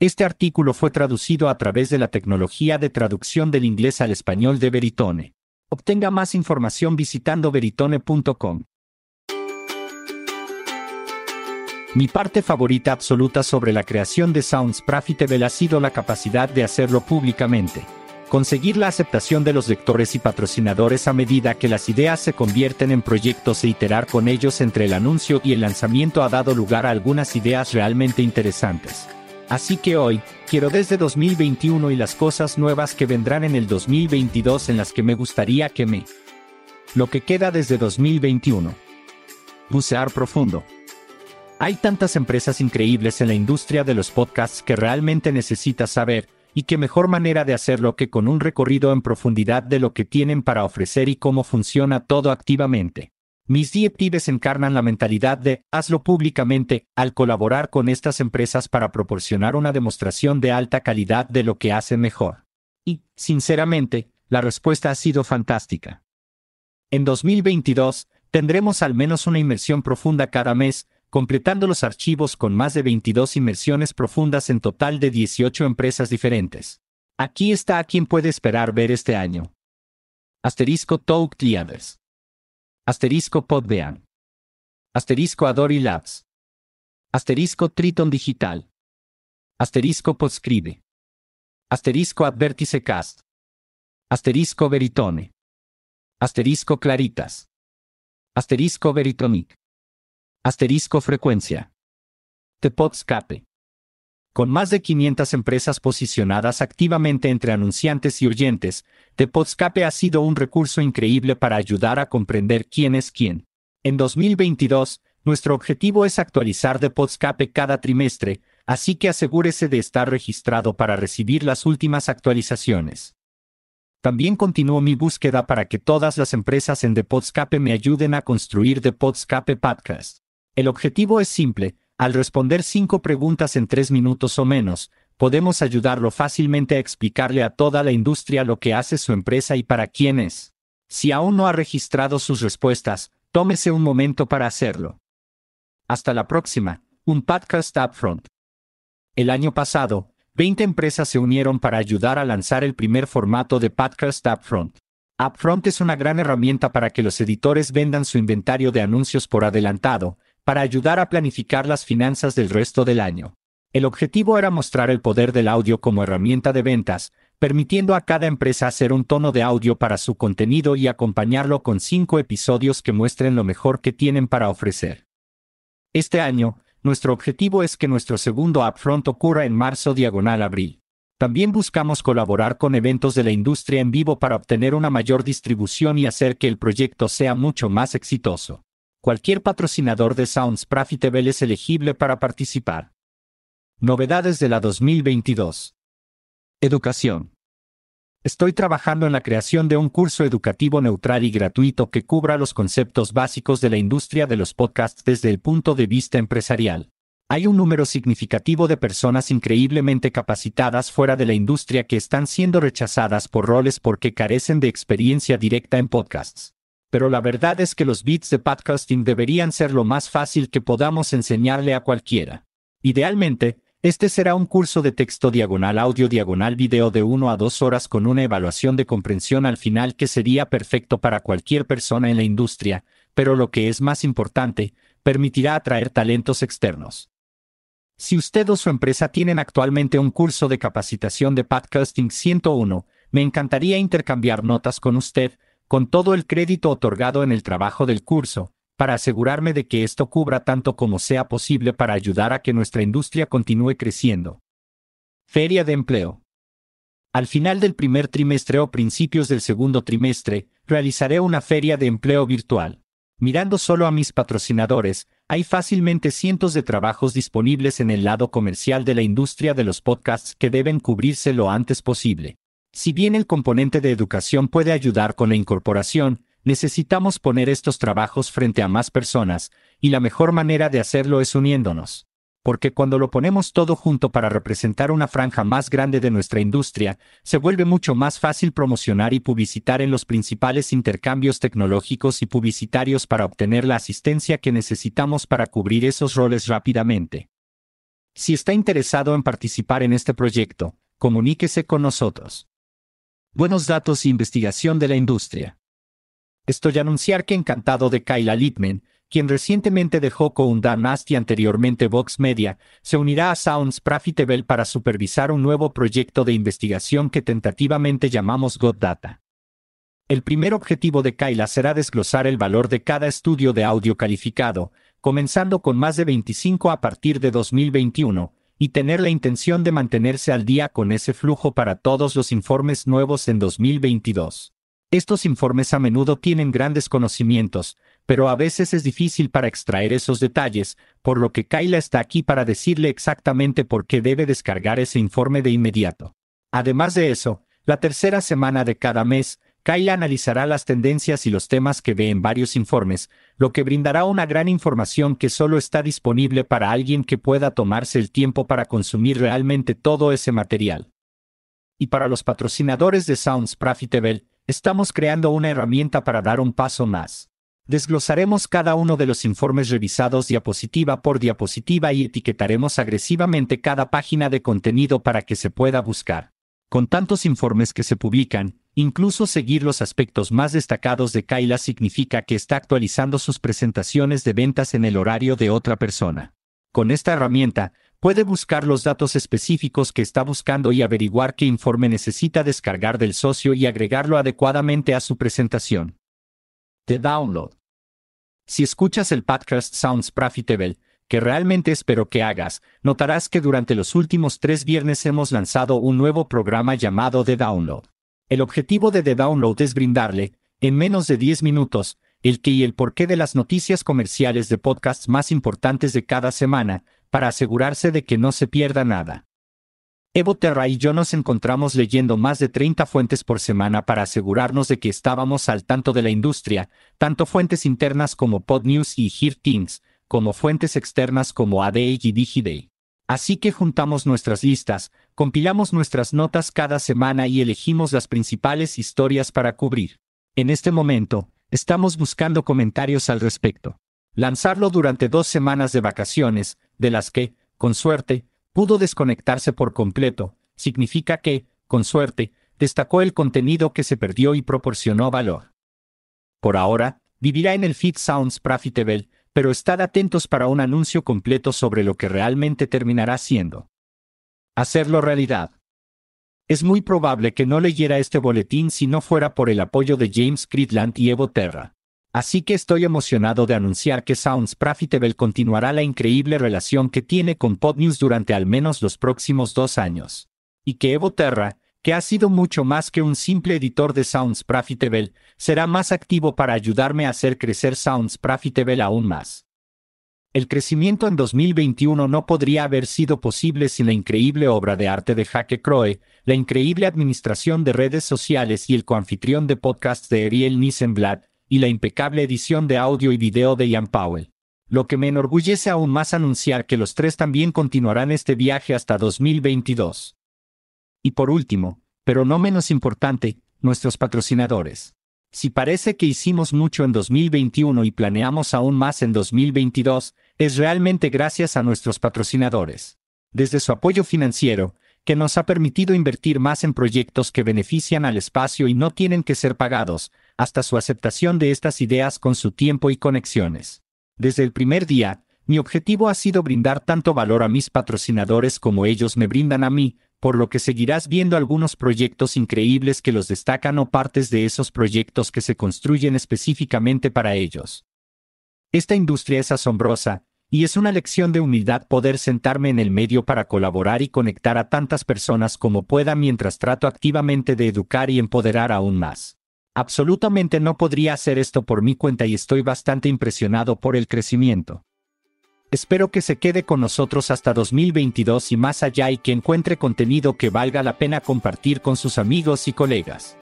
Este artículo fue traducido a través de la tecnología de traducción del inglés al español de Veritone. Obtenga más información visitando veritone.com. Mi parte favorita absoluta sobre la creación de Sounds Profitable ha sido la capacidad de hacerlo públicamente. Conseguir la aceptación de los lectores y patrocinadores a medida que las ideas se convierten en proyectos e iterar con ellos entre el anuncio y el lanzamiento ha dado lugar a algunas ideas realmente interesantes. Así que hoy, quiero desde 2021 y las cosas nuevas que vendrán en el 2022 en las que me gustaría que me... Lo que queda desde 2021. Bucear profundo. Hay tantas empresas increíbles en la industria de los podcasts que realmente necesitas saber, y qué mejor manera de hacerlo que con un recorrido en profundidad de lo que tienen para ofrecer y cómo funciona todo activamente. Mis directives encarnan la mentalidad de hazlo públicamente al colaborar con estas empresas para proporcionar una demostración de alta calidad de lo que hacen mejor. Y, sinceramente, la respuesta ha sido fantástica. En 2022, tendremos al menos una inmersión profunda cada mes, completando los archivos con más de 22 inmersiones profundas en total de 18 empresas diferentes. Aquí está a quien puede esperar ver este año. Asterisco Talk Others. Asterisco Podbean. Asterisco Adori Labs. Asterisco Triton Digital. Asterisco Podscribe. Asterisco Advertice Cast. Asterisco Veritone. Asterisco Claritas. Asterisco Veritonic. Asterisco Frecuencia. The Podscape. Con más de 500 empresas posicionadas activamente entre anunciantes y oyentes, The Podscape ha sido un recurso increíble para ayudar a comprender quién es quién. En 2022, nuestro objetivo es actualizar The Podscape cada trimestre, así que asegúrese de estar registrado para recibir las últimas actualizaciones. También continúo mi búsqueda para que todas las empresas en The Podscape me ayuden a construir The Podscape Podcast. El objetivo es simple, al responder cinco preguntas en tres minutos o menos, podemos ayudarlo fácilmente a explicarle a toda la industria lo que hace su empresa y para quién es. Si aún no ha registrado sus respuestas, tómese un momento para hacerlo. Hasta la próxima, un podcast Upfront. El año pasado, 20 empresas se unieron para ayudar a lanzar el primer formato de podcast Upfront. Upfront es una gran herramienta para que los editores vendan su inventario de anuncios por adelantado, para ayudar a planificar las finanzas del resto del año. El objetivo era mostrar el poder del audio como herramienta de ventas, permitiendo a cada empresa hacer un tono de audio para su contenido y acompañarlo con cinco episodios que muestren lo mejor que tienen para ofrecer. Este año, nuestro objetivo es que nuestro segundo upfront ocurra en marzo diagonal abril. También buscamos colaborar con eventos de la industria en vivo para obtener una mayor distribución y hacer que el proyecto sea mucho más exitoso. Cualquier patrocinador de Sounds Profitable es elegible para participar. Novedades de la 2022. Educación. Estoy trabajando en la creación de un curso educativo neutral y gratuito que cubra los conceptos básicos de la industria de los podcasts desde el punto de vista empresarial. Hay un número significativo de personas increíblemente capacitadas fuera de la industria que están siendo rechazadas por roles porque carecen de experiencia directa en podcasts pero la verdad es que los bits de podcasting deberían ser lo más fácil que podamos enseñarle a cualquiera. Idealmente, este será un curso de texto diagonal audio diagonal video de 1 a 2 horas con una evaluación de comprensión al final que sería perfecto para cualquier persona en la industria, pero lo que es más importante, permitirá atraer talentos externos. Si usted o su empresa tienen actualmente un curso de capacitación de podcasting 101, me encantaría intercambiar notas con usted, con todo el crédito otorgado en el trabajo del curso, para asegurarme de que esto cubra tanto como sea posible para ayudar a que nuestra industria continúe creciendo. Feria de empleo. Al final del primer trimestre o principios del segundo trimestre, realizaré una feria de empleo virtual. Mirando solo a mis patrocinadores, hay fácilmente cientos de trabajos disponibles en el lado comercial de la industria de los podcasts que deben cubrirse lo antes posible. Si bien el componente de educación puede ayudar con la incorporación, necesitamos poner estos trabajos frente a más personas, y la mejor manera de hacerlo es uniéndonos. Porque cuando lo ponemos todo junto para representar una franja más grande de nuestra industria, se vuelve mucho más fácil promocionar y publicitar en los principales intercambios tecnológicos y publicitarios para obtener la asistencia que necesitamos para cubrir esos roles rápidamente. Si está interesado en participar en este proyecto, comuníquese con nosotros. Buenos datos e investigación de la industria. Estoy a anunciar que encantado de Kyla Littman, quien recientemente dejó Nast y anteriormente Vox Media, se unirá a Sounds Profitable para supervisar un nuevo proyecto de investigación que tentativamente llamamos God Data. El primer objetivo de Kyla será desglosar el valor de cada estudio de audio calificado, comenzando con más de 25 a partir de 2021, y tener la intención de mantenerse al día con ese flujo para todos los informes nuevos en 2022. Estos informes a menudo tienen grandes conocimientos, pero a veces es difícil para extraer esos detalles, por lo que Kyla está aquí para decirle exactamente por qué debe descargar ese informe de inmediato. Además de eso, la tercera semana de cada mes, Kyla analizará las tendencias y los temas que ve en varios informes, lo que brindará una gran información que solo está disponible para alguien que pueda tomarse el tiempo para consumir realmente todo ese material. Y para los patrocinadores de Sounds Profitable, estamos creando una herramienta para dar un paso más. Desglosaremos cada uno de los informes revisados diapositiva por diapositiva y etiquetaremos agresivamente cada página de contenido para que se pueda buscar. Con tantos informes que se publican, incluso seguir los aspectos más destacados de Kyla significa que está actualizando sus presentaciones de ventas en el horario de otra persona. Con esta herramienta, puede buscar los datos específicos que está buscando y averiguar qué informe necesita descargar del socio y agregarlo adecuadamente a su presentación. The Download. Si escuchas el podcast Sounds Profitable, que realmente espero que hagas, notarás que durante los últimos tres viernes hemos lanzado un nuevo programa llamado The Download. El objetivo de The Download es brindarle, en menos de 10 minutos, el qué y el porqué de las noticias comerciales de podcasts más importantes de cada semana, para asegurarse de que no se pierda nada. Evo Terra y yo nos encontramos leyendo más de 30 fuentes por semana para asegurarnos de que estábamos al tanto de la industria, tanto fuentes internas como PodNews y Hear Things, como fuentes externas como ADA y DigiDay. Así que juntamos nuestras listas, compilamos nuestras notas cada semana y elegimos las principales historias para cubrir. En este momento, estamos buscando comentarios al respecto. Lanzarlo durante dos semanas de vacaciones, de las que, con suerte, pudo desconectarse por completo, significa que, con suerte, destacó el contenido que se perdió y proporcionó valor. Por ahora, vivirá en el feed Sounds Profitable, pero estad atentos para un anuncio completo sobre lo que realmente terminará siendo. Hacerlo realidad. Es muy probable que no leyera este boletín si no fuera por el apoyo de James Critland y Evo Terra. Así que estoy emocionado de anunciar que Sounds Profitable continuará la increíble relación que tiene con PodNews durante al menos los próximos dos años. Y que Evo Terra, que ha sido mucho más que un simple editor de Sounds Profitable, será más activo para ayudarme a hacer crecer Sounds Profitable aún más. El crecimiento en 2021 no podría haber sido posible sin la increíble obra de arte de Jaque Croe, la increíble administración de redes sociales y el coanfitrión de podcasts de Ariel Nissenblatt, y la impecable edición de audio y video de Ian Powell. Lo que me enorgullece aún más anunciar que los tres también continuarán este viaje hasta 2022. Y por último, pero no menos importante, nuestros patrocinadores. Si parece que hicimos mucho en 2021 y planeamos aún más en 2022, es realmente gracias a nuestros patrocinadores. Desde su apoyo financiero, que nos ha permitido invertir más en proyectos que benefician al espacio y no tienen que ser pagados, hasta su aceptación de estas ideas con su tiempo y conexiones. Desde el primer día, mi objetivo ha sido brindar tanto valor a mis patrocinadores como ellos me brindan a mí, por lo que seguirás viendo algunos proyectos increíbles que los destacan o partes de esos proyectos que se construyen específicamente para ellos. Esta industria es asombrosa, y es una lección de humildad poder sentarme en el medio para colaborar y conectar a tantas personas como pueda mientras trato activamente de educar y empoderar aún más. Absolutamente no podría hacer esto por mi cuenta y estoy bastante impresionado por el crecimiento. Espero que se quede con nosotros hasta 2022 y más allá y que encuentre contenido que valga la pena compartir con sus amigos y colegas.